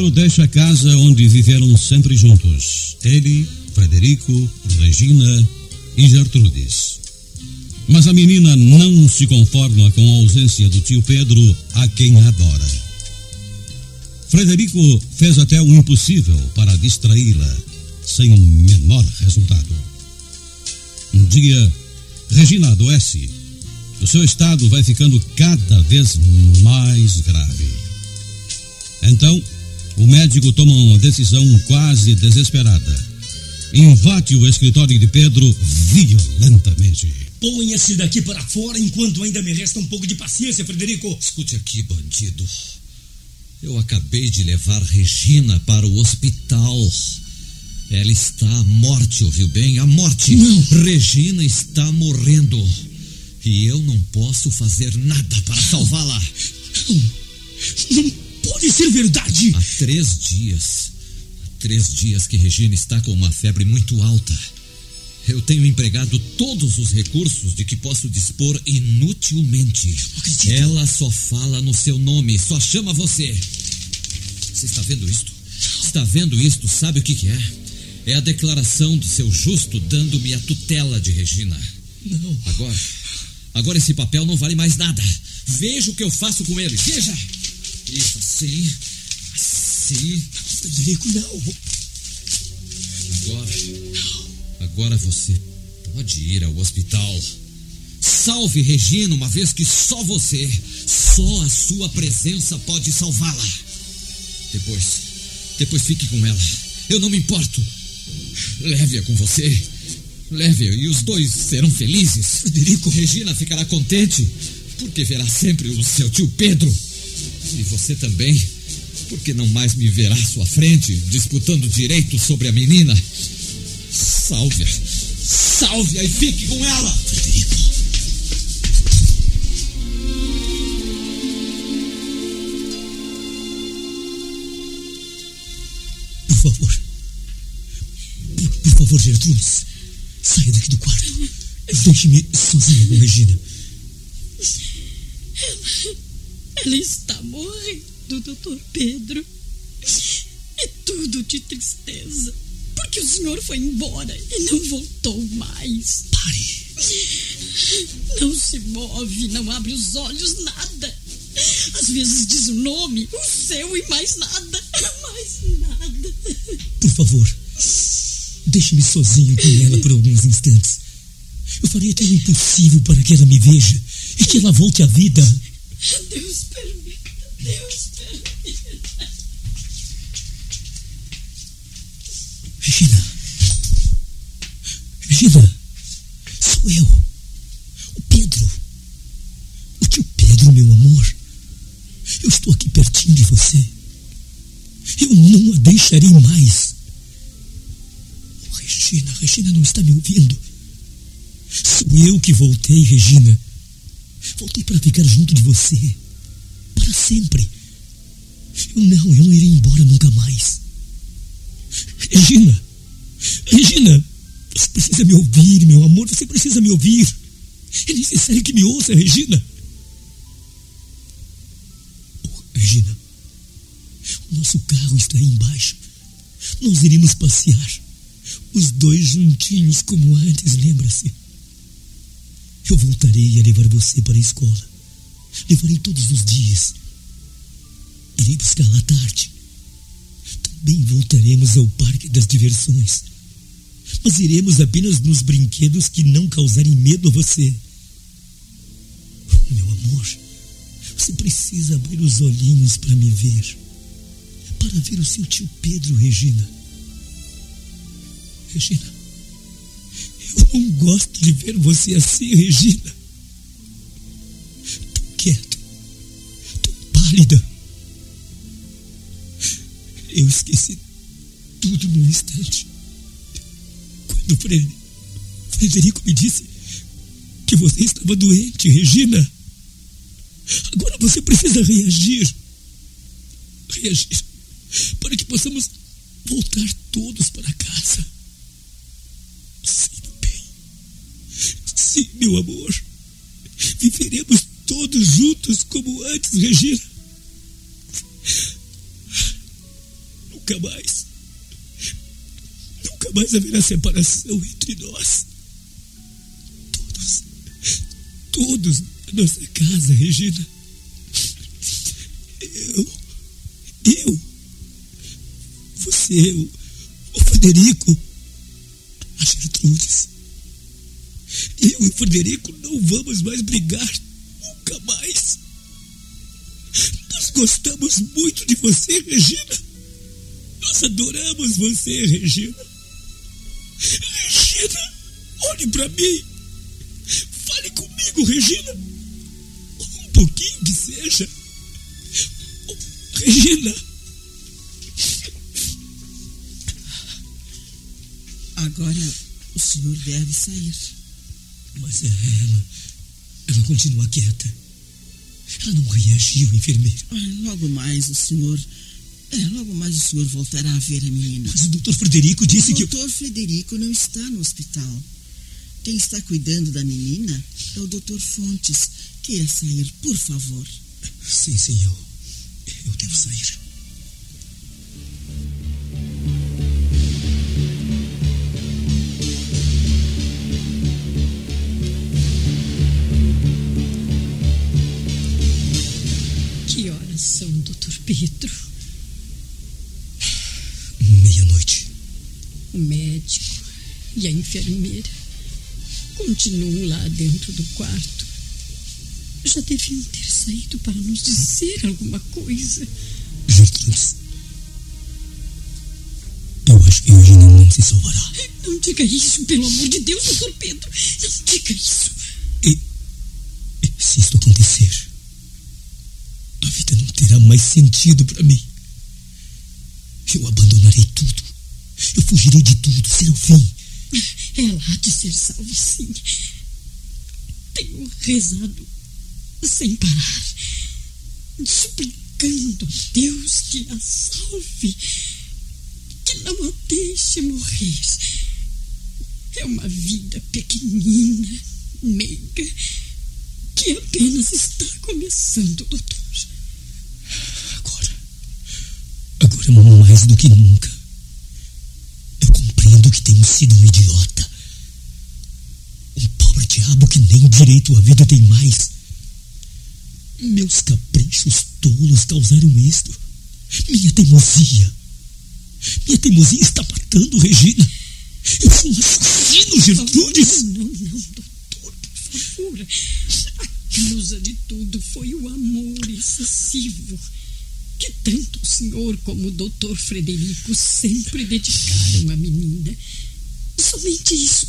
Pedro deixa a casa onde viveram sempre juntos. Ele, Frederico, Regina e Gertrudes. Mas a menina não se conforma com a ausência do tio Pedro, a quem adora. Frederico fez até o impossível para distraí-la, sem o menor resultado. Um dia, Regina adoece. O seu estado vai ficando cada vez mais grave. Então, o médico toma uma decisão quase desesperada. Invade o escritório de Pedro violentamente. Ponha-se daqui para fora enquanto ainda me resta um pouco de paciência, Frederico. Escute aqui, bandido. Eu acabei de levar Regina para o hospital. Ela está à morte, ouviu bem? À morte. Não. Regina está morrendo. E eu não posso fazer nada para salvá-la. Não, não pode ser verdade. Há três dias. Há três dias que Regina está com uma febre muito alta. Eu tenho empregado todos os recursos de que posso dispor inutilmente. Ela só fala no seu nome, só chama você. Você está vendo isto? Está vendo isto? Sabe o que, que é? É a declaração do seu justo dando-me a tutela de Regina. Não. Agora, agora esse papel não vale mais nada. Veja o que eu faço com ele. Veja! Isso, assim. Assim. Frederico, não. Agora. Agora você pode ir ao hospital. Salve Regina, uma vez que só você, só a sua presença pode salvá-la. Depois, depois fique com ela. Eu não me importo. Leve-a com você. Leve-a e os dois serão felizes. Federico, Regina ficará contente, porque verá sempre o seu tio Pedro. E você também, porque não mais me verá à sua frente, disputando direitos sobre a menina. Salve-a. Salve-a e fique com ela. Frederico. Por favor. Por, por favor, Gertrudes. Saia daqui do quarto. Deixe-me sozinha com Regina. Ela está morrendo, doutor Pedro. É tudo de tristeza. Porque o senhor foi embora e não voltou mais. Pare. Não se move, não abre os olhos, nada. Às vezes diz o nome, o seu e mais nada. Mais nada. Por favor. Deixe-me sozinho com ela por alguns instantes. Eu farei até o impossível para que ela me veja e que ela volte à vida. Deus permita, Deus permita. Regina. Regina. Sou eu. O Pedro. O tio Pedro, meu amor. Eu estou aqui pertinho de você. Eu não a deixarei mais. Oh, Regina, Regina não está me ouvindo. Sou eu que voltei, Regina. Voltei para ficar junto de você. Para sempre. Eu não, eu não irei embora nunca mais. Regina! Regina! Você precisa me ouvir, meu amor. Você precisa me ouvir. É necessário que me ouça, Regina. Oh, Regina, o nosso carro está aí embaixo. Nós iremos passear. Os dois juntinhos como antes, lembra-se? Eu voltarei a levar você para a escola. Levarei todos os dias. Irei buscá-la à tarde. Também voltaremos ao parque das diversões. Mas iremos apenas nos brinquedos que não causarem medo a você. Meu amor, você precisa abrir os olhinhos para me ver. Para ver o seu tio Pedro, Regina. Regina, não gosto de ver você assim, Regina. Tão quieta, tão pálida. Eu esqueci tudo num instante. Quando Fre- Frederico me disse que você estava doente, Regina. Agora você precisa reagir. Reagir para que possamos voltar todos para casa. Meu amor. Viveremos todos juntos como antes, Regina. Nunca mais. Nunca mais haverá separação entre nós. Todos. Todos na nossa casa, Regina. Eu. Eu. Você, o, Frederico. A Gertrudes. Eu e Frederico não vamos mais brigar. Nunca mais. Nós gostamos muito de você, Regina. Nós adoramos você, Regina. Regina, olhe para mim. Fale comigo, Regina. Um pouquinho que seja. Regina. Agora o senhor deve sair. Mas ela. Ela continua quieta. Ela não reagiu, enfermeira. Ah, Logo mais o senhor. É, logo mais o senhor voltará a ver a menina. Mas o doutor Frederico disse O que. doutor Frederico não está no hospital. Quem está cuidando da menina é o doutor Fontes. Queira sair, por favor. Sim, sim, eu. Eu devo sair. Pedro? Meia-noite. O médico e a enfermeira continuam lá dentro do quarto. Já deviam ter saído para nos dizer alguma coisa. Gertrudes. Eu acho que Eugênia não se salvará. Não diga isso, pelo amor de Deus, doutor Pedro. Não diga isso. Mais sentido para mim. Eu abandonarei tudo. Eu fugirei de tudo. Será o fim. Ela há de ser salva, sim. Tenho rezado sem parar, suplicando a Deus que a salve, que não a deixe morrer. É uma vida pequenina, meiga, que apenas está começando, doutor. Agora. Agora, mais do que nunca. Eu compreendo que tenho sido um idiota. Um pobre diabo que nem direito à vida tem mais. Meus caprichos tolos causaram isto. Minha teimosia. Minha teimosia está matando Regina. Eu sou um assassino, Gertrudes. Não, não, não, doutor, por favor. A causa de tudo foi o amor excessivo que tanto o senhor como o doutor Frederico sempre dedicaram à menina. Somente isso.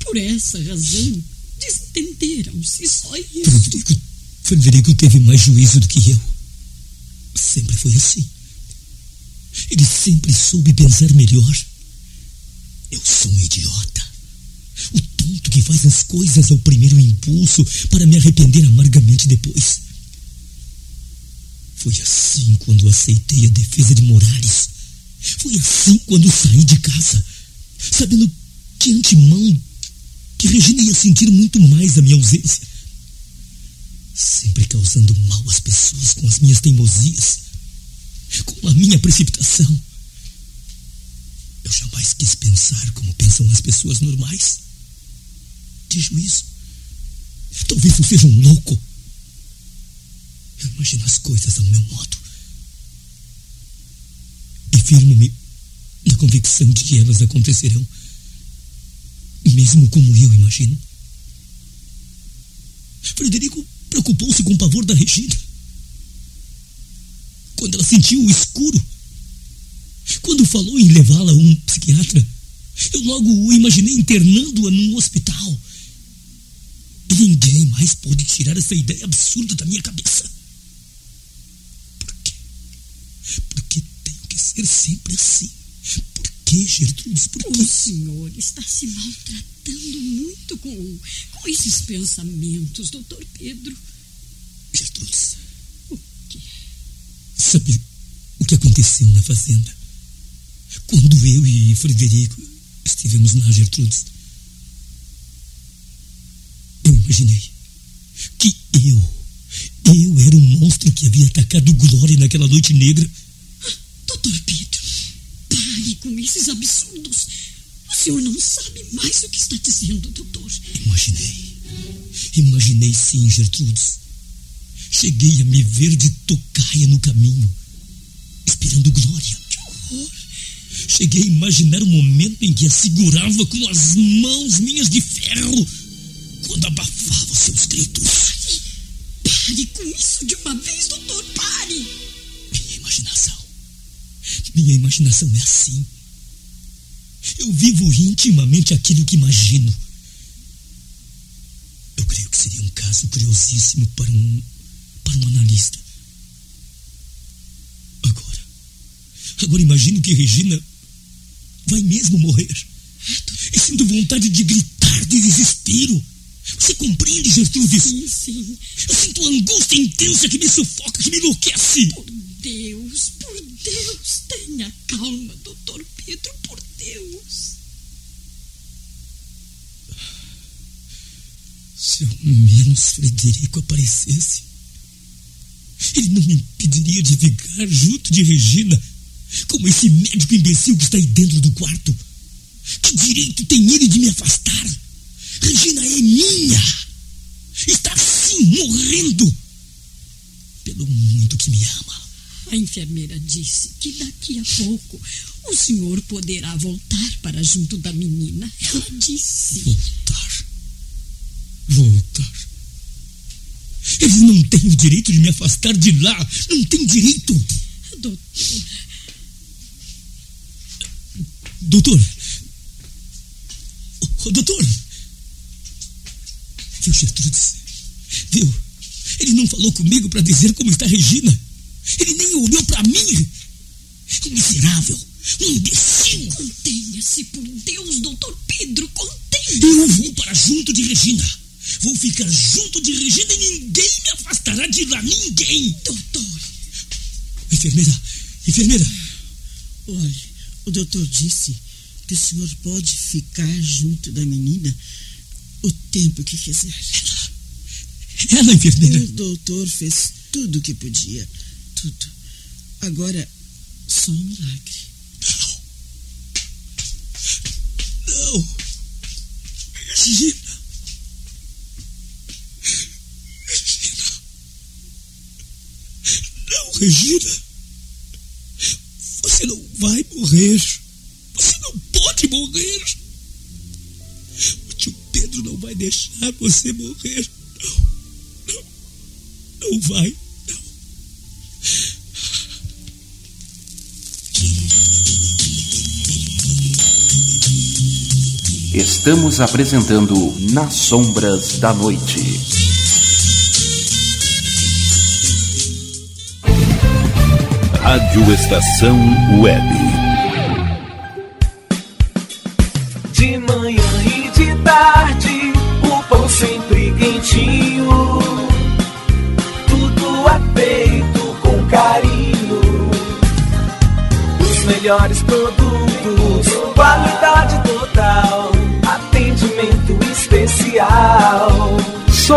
Por essa razão, desentenderam-se, só isso. Frederico, Frederico teve mais juízo do que eu. Sempre foi assim. Ele sempre soube pensar melhor. Eu sou um idiota. O tonto que faz as coisas ao primeiro impulso para me arrepender amargamente depois. Foi assim quando aceitei a defesa de Moraes. Foi assim quando saí de casa, sabendo de antemão que Regina ia sentir muito mais a minha ausência. Sempre causando mal às pessoas com as minhas teimosias, com a minha precipitação. Eu jamais quis pensar como pensam as pessoas normais. De juízo. Talvez eu seja um louco. Eu imagino as coisas ao meu modo. E firmo-me na convicção de que elas acontecerão. Mesmo como eu imagino. Frederico preocupou-se com o pavor da Regina. Quando ela sentiu o escuro. Quando falou em levá-la a um psiquiatra. Eu logo o imaginei internando-a num hospital. E ninguém mais pode tirar essa ideia absurda da minha cabeça. Porque tenho que ser sempre assim. Por que, Gertrudes? Por quê? O senhor está se maltratando muito com, com esses pensamentos, doutor Pedro. Gertrudes. O quê? Sabe o que aconteceu na fazenda? Quando eu e Frederico estivemos lá, Gertrudes, eu imaginei que eu, eu era o monstro que havia atacado Glória naquela noite negra. Doutor Pedro, pare com esses absurdos. O senhor não sabe mais o que está dizendo, doutor. Imaginei. Imaginei sim, Gertrudes. Cheguei a me ver de tocaia no caminho, esperando Glória. Que horror! Cheguei a imaginar o momento em que a segurava com as mãos minhas de ferro quando abafava os seus gritos. Pare, com isso de uma vez, doutor, pare! Minha imaginação. Minha imaginação é assim. Eu vivo intimamente aquilo que imagino. Eu creio que seria um caso curiosíssimo para um, para um analista. Agora, agora imagino que Regina vai mesmo morrer. E sinto vontade de gritar de desespero. Você compreende, Gertrude? Sim, sim. Eu sinto uma angústia intensa que me sufoca, que me enlouquece. Por Deus, por Deus, tenha calma, doutor Pedro, por Deus. Se ao menos Frederico aparecesse, ele não me impediria de ficar junto de Regina, como esse médico imbecil que está aí dentro do quarto. Que direito tem ele de me afastar? Regina é minha. Está assim, morrendo. Pelo muito que me ama. A enfermeira disse que daqui a pouco o senhor poderá voltar para junto da menina. Ela disse. Voltar? Voltar? Eles não têm o direito de me afastar de lá. Não tem direito. Doutor. Doutor. Doutor. Viu, Gertrudes? Viu? Ele não falou comigo para dizer como está Regina. Ele nem olhou para mim. Um miserável. Um imbecil. Contenha-se, por Deus, doutor Pedro, contenha-se. Eu vou para junto de Regina. Vou ficar junto de Regina e ninguém me afastará de lá. Ninguém. Doutor. Enfermeira. Enfermeira. Olhe, o doutor disse que o senhor pode ficar junto da menina o tempo que quiser. Ela, ela enfermeira. O doutor fez tudo o que podia. Tudo. Agora, só um milagre. Não. Não. Regina. Regina. Não, Regina. Você não vai morrer. Você não pode morrer. Vai deixar você morrer. Não. Não, não vai. Não. Estamos apresentando Nas Sombras da Noite. Rádio Estação Web. tarde, o pão sempre quentinho. Tudo é feito com carinho. Os melhores produtos, qualidade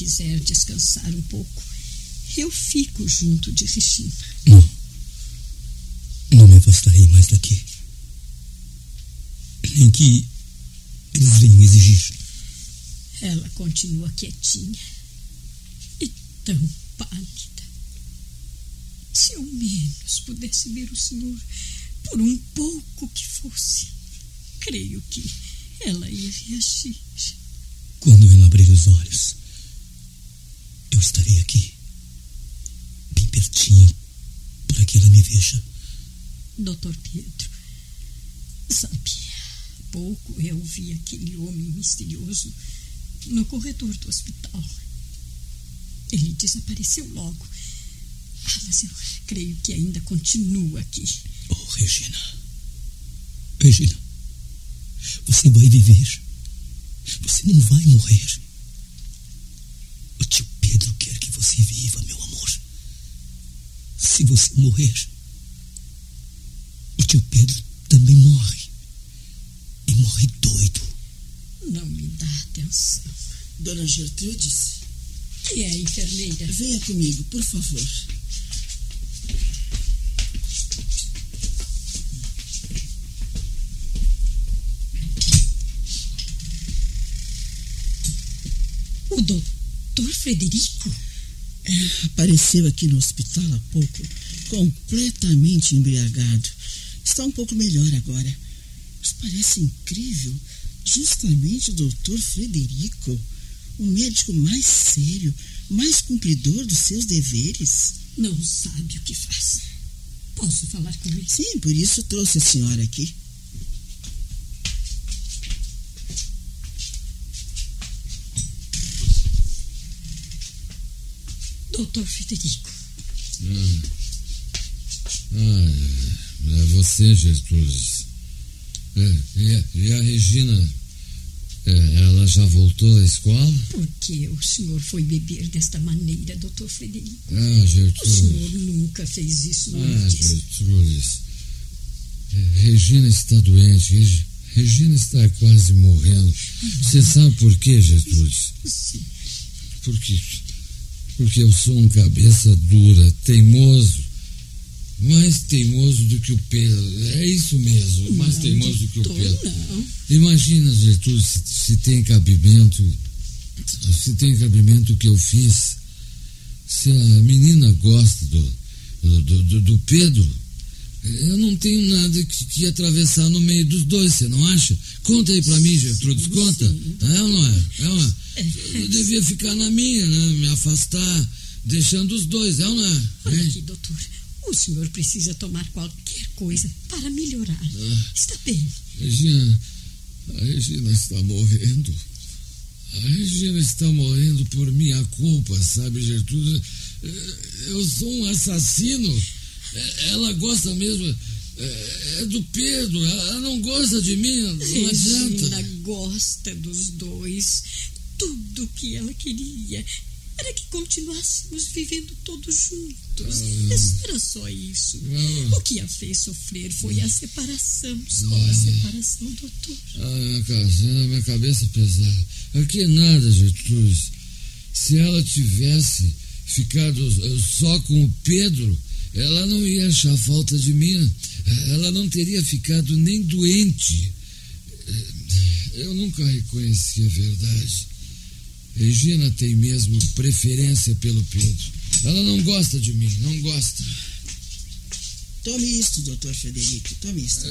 Quiser descansar um pouco, eu fico junto de Regina. Não. Não me afastarei mais daqui. Nem que eles venham exigir. Ela continua quietinha e tão pálida. Se ao menos pudesse ver o senhor por um pouco que fosse, creio que ela ia reagir. Quando ela abrir os olhos, eu estarei aqui, bem pertinho, para que ela me veja. Doutor Pedro, sabe, há pouco eu vi aquele homem misterioso no corredor do hospital. Ele desapareceu logo. Ah, mas eu creio que ainda continua aqui. Oh, Regina. Regina, você vai viver. Você não vai morrer. O tio Pedro quer que você viva, meu amor. Se você morrer, o tio Pedro também morre. E morre doido. Não me dá atenção. Dona Gertrudes, Que é, enfermeira? venha comigo, por favor. O doutor Frederico? Apareceu aqui no hospital há pouco, completamente embriagado. Está um pouco melhor agora. Mas parece incrível. Justamente o doutor Frederico, o médico mais sério, mais cumpridor dos seus deveres. Não sabe o que faz. Posso falar com ele? Sim, por isso trouxe a senhora aqui. Doutor Federico. Ah, ah, é você, Gertrudes. É, e, a, e a Regina, é, ela já voltou da escola? Por que o senhor foi beber desta maneira, doutor Frederico? Ah, O Gertrudes. senhor nunca fez isso Ah, antes. Gertrudes. É, Regina está doente. Reg- Regina está quase morrendo. Você sabe por quê, Gertrudes? Sim. Porque, porque eu sou um cabeça dura, teimoso. Mais teimoso do que o Pedro. É isso mesmo, mais Não, teimoso do que o Pedro. Não. Imagina, Gertrude, se, se tem cabimento, se tem cabimento o que eu fiz. Se a menina gosta do, do, do, do Pedro, eu não tenho nada que, que atravessar no meio dos dois, você não acha? Conta aí pra mim, Gertrudes, conta. É ou não é? É ou não é? Eu devia ficar na minha, né? Me afastar, deixando os dois, é ou não é? Olha aqui, doutor. O senhor precisa tomar qualquer coisa para melhorar. Ah. Está bem. Regina, a Regina está morrendo. A Regina está morrendo por minha culpa, sabe, Gertrude? Eu sou um assassino. Eh, Ela gosta mesmo eh, é do Pedro. Ela não gosta de mim. Não Regina adianta. gosta dos dois. Tudo que ela queria era que continuássemos vivendo todos juntos. Era só isso. Ah. O que a fez sofrer foi a separação, só a separação, doutor. Ah, minha, casa, minha cabeça pesada. Aqui é nada, Gertrude. Se ela tivesse ficado só com o Pedro, ela não ia achar falta de mim. Ela não teria ficado nem doente. Eu nunca reconheci a verdade. Regina tem mesmo preferência pelo Pedro. Ela não gosta de mim, não gosta. Tome isto, doutor Frederico, tome isto.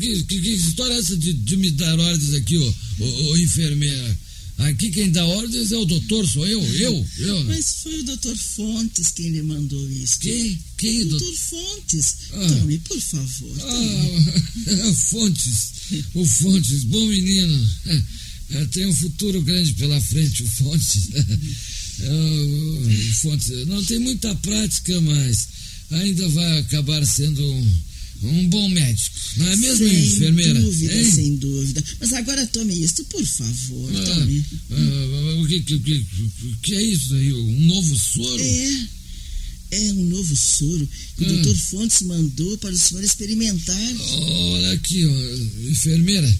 Que, que- que história é essa de, de me dar ordens aqui, ô, ô, ô, enfermeira? Aqui quem dá ordens é o doutor, sou eu, eu, eu. né? Mas foi o doutor Fontes quem lhe mandou isso. Quem? Quem, O doutor? doutor Fontes. Ah. Tome, por favor. tome. Ah, Fontes, o Fontes, bom menino. Tem um futuro grande pela frente, o Fontes. É, o Fontes não tem muita prática, mas ainda vai acabar sendo um, um bom médico. Não é mesmo, sem enfermeira? dúvida, Hein? sem dúvida. Mas agora tome isto, por favor, Ah, tome. ah, o que, que, que, que é isso aí? Um novo soro? É. É um novo soro que o Ah. doutor Fontes mandou para o senhor experimentar. Olha aqui, ó, enfermeira.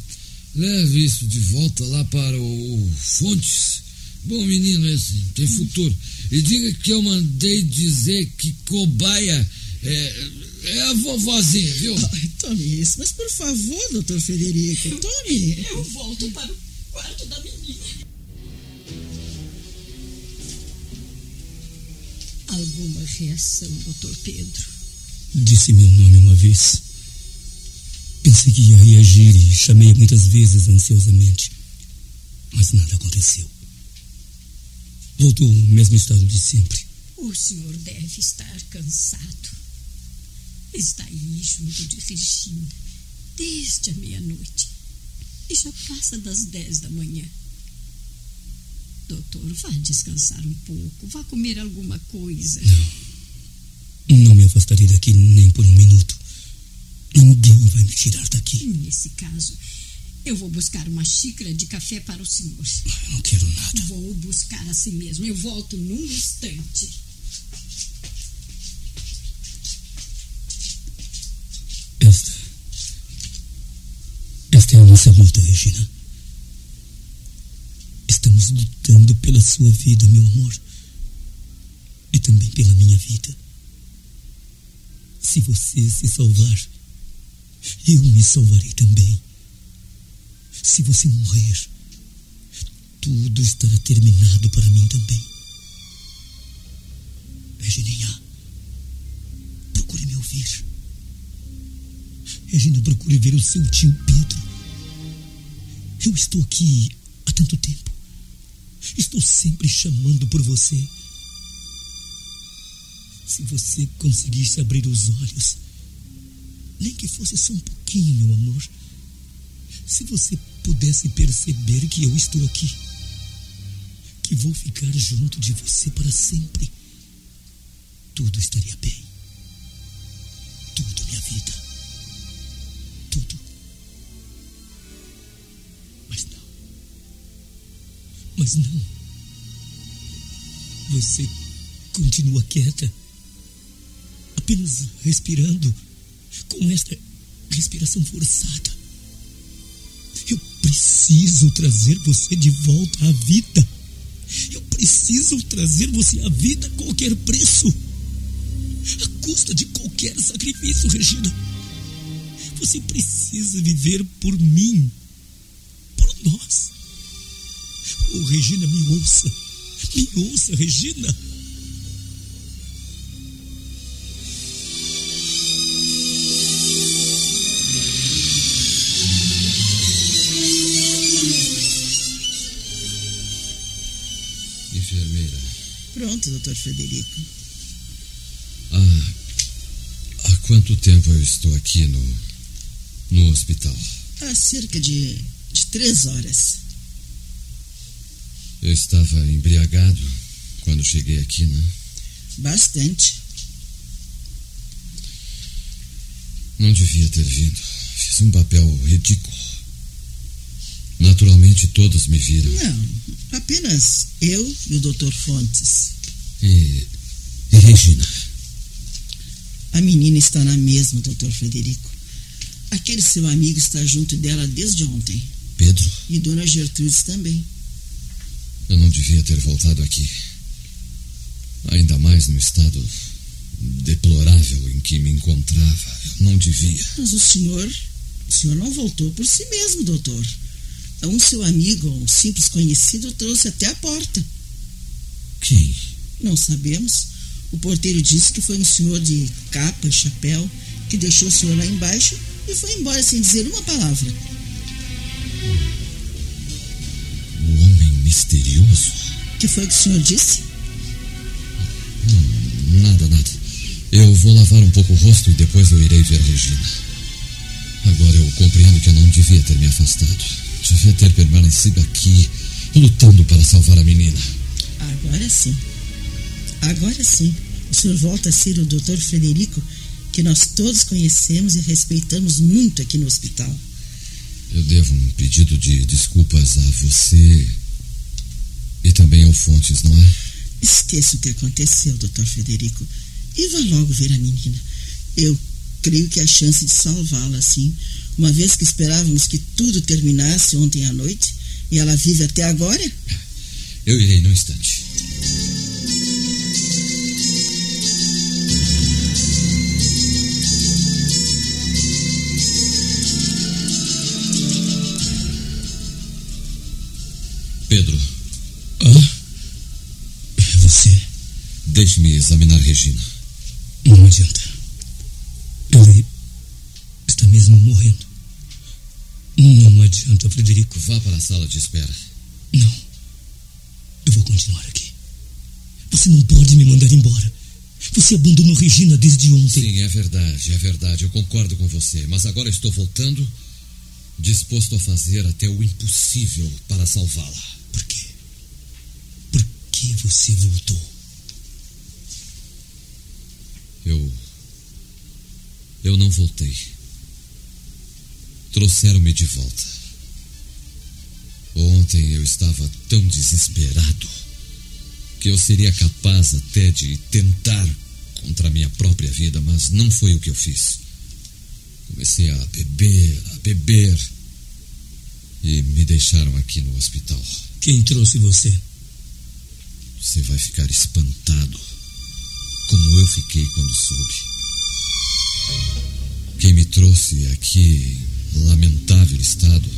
Leve isso de volta lá para o Fontes. Bom menino esse, tem futuro. E diga que eu mandei dizer que cobaia é, é a vovozinha, viu? Ai, tome isso. Mas por favor, doutor Federico, tome. Eu volto para o quarto da menina. Alguma reação, doutor Pedro? Disse meu nome uma vez. Pensei que ia reagir e chamei muitas vezes ansiosamente. Mas nada aconteceu. Voltou ao mesmo estado de sempre. O senhor deve estar cansado. Está aí junto de Regina desde a meia-noite. E já passa das dez da manhã. Doutor, vá descansar um pouco. Vá comer alguma coisa. Não me afastarei daqui nem por um minuto. Ninguém vai me tirar daqui. Nesse caso, eu vou buscar uma xícara de café para o senhor. Eu não quero nada. Vou buscar assim mesmo. Eu volto num instante. Nossa luta, Regina. Estamos lutando pela sua vida, meu amor. E também pela minha vida. Se você se salvar, eu me salvarei também. Se você morrer, tudo estará terminado para mim também. Regininha, procure me ouvir. Regina, procure ver o seu tio Pedro. Eu estou aqui há tanto tempo. Estou sempre chamando por você. Se você conseguisse abrir os olhos, nem que fosse só um pouquinho, meu amor. Se você pudesse perceber que eu estou aqui, que vou ficar junto de você para sempre, tudo estaria bem. Tudo, minha vida. Mas não. Você continua quieta, apenas respirando com esta respiração forçada. Eu preciso trazer você de volta à vida. Eu preciso trazer você à vida a qualquer preço. A custa de qualquer sacrifício, Regina. Você precisa viver por mim. Por nós. Oh, Regina, me ouça. Me ouça, Regina. Enfermeira. Pronto, doutor Frederico. Ah, há quanto tempo eu estou aqui no, no hospital? Há cerca de, de três horas. Eu estava embriagado quando cheguei aqui, né? Bastante. Não devia ter vindo. Fiz um papel ridículo. Naturalmente todos me viram. Não, apenas eu e o doutor Fontes. E, e Regina? A menina está na mesma, doutor Frederico. Aquele seu amigo está junto dela desde ontem. Pedro? E dona Gertrudes também. Eu não devia ter voltado aqui. Ainda mais no estado deplorável em que me encontrava. Eu não devia. Mas o senhor. O senhor não voltou por si mesmo, doutor. Um seu amigo, um simples conhecido, trouxe até a porta. Quem? Não sabemos. O porteiro disse que foi um senhor de capa e chapéu que deixou o senhor lá embaixo e foi embora sem dizer uma palavra. O misterioso? Que foi o que o senhor disse? Não, nada, nada. Eu vou lavar um pouco o rosto e depois eu irei ver Regina. Agora eu compreendo que eu não devia ter me afastado. Devia ter permanecido aqui, lutando para salvar a menina. Agora sim. Agora sim. O senhor volta a ser o doutor Frederico, que nós todos conhecemos e respeitamos muito aqui no hospital. Eu devo um pedido de desculpas a você e também ao Fontes, não é? Esqueça o que aconteceu, doutor Frederico, e vá logo ver a menina. Eu creio que a chance de salvá-la, assim, uma vez que esperávamos que tudo terminasse ontem à noite e ela vive até agora? Eu irei no instante. Deixe-me examinar Regina. Não adianta. Ela está mesmo morrendo. Não adianta, Frederico. Vá para a sala de espera. Não. Eu vou continuar aqui. Você não pode me mandar embora. Você abandonou Regina desde ontem. Sim, é verdade, é verdade. Eu concordo com você. Mas agora estou voltando, disposto a fazer até o impossível para salvá-la. Por quê? Por que você voltou? Eu não voltei. Trouxeram-me de volta. Ontem eu estava tão desesperado que eu seria capaz até de tentar contra a minha própria vida, mas não foi o que eu fiz. Comecei a beber, a beber. E me deixaram aqui no hospital. Quem trouxe você? Você vai ficar espantado, como eu fiquei quando soube. Quem me trouxe aqui em lamentável estado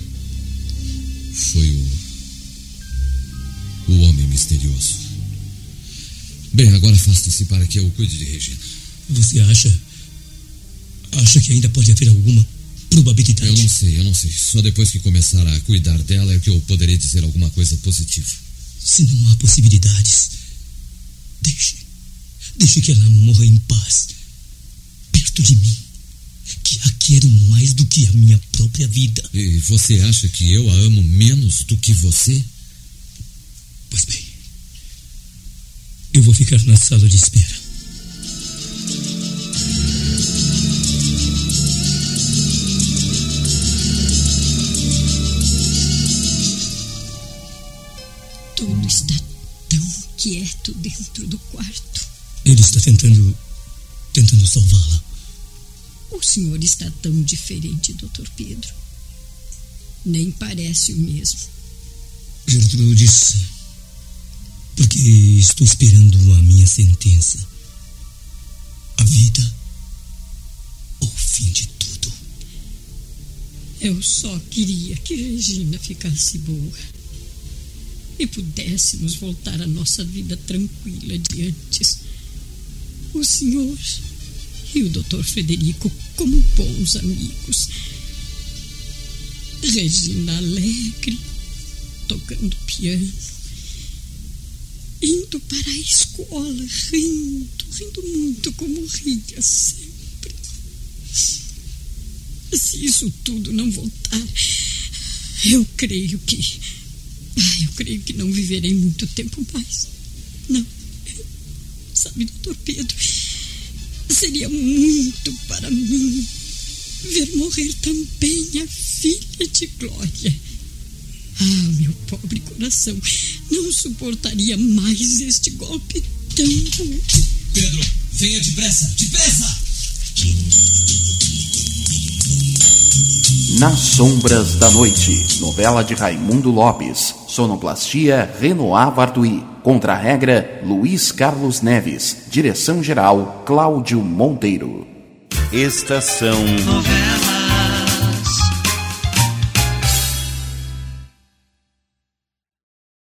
foi o. o homem misterioso. Bem, agora afaste-se para que eu cuide de Regina. Você acha. acha que ainda pode haver alguma probabilidade? Eu não sei, eu não sei. Só depois que começar a cuidar dela é que eu poderei dizer alguma coisa positiva. Se não há possibilidades, deixe. Deixe que ela morra em paz, perto de mim, que a quero mais do que a minha própria vida. E você acha que eu a amo menos do que você? Pois bem, eu vou ficar na sala de espera. Tudo está tão quieto dentro do quarto. Ele está tentando. tentando salvá-la. O senhor está tão diferente, doutor Pedro. Nem parece o mesmo. Gertrudes, porque estou esperando a minha sentença. A vida ou o fim de tudo. Eu só queria que Regina ficasse boa. E pudéssemos voltar à nossa vida tranquila de antes. O senhor e o doutor Frederico como bons amigos. Regina alegre, tocando piano, indo para a escola, rindo, rindo muito como ria sempre. Se isso tudo não voltar, eu creio que. Ah, eu creio que não viverei muito tempo mais. Não. Sabe, doutor Pedro, seria muito para mim ver morrer também a filha de Glória. Ah, meu pobre coração não suportaria mais este golpe tão duro. Pedro, venha depressa, depressa! Nas Sombras da Noite, novela de Raimundo Lopes, sonoplastia Renoir Bartui, contra-regra Luiz Carlos Neves, direção-geral Cláudio Monteiro. Estação.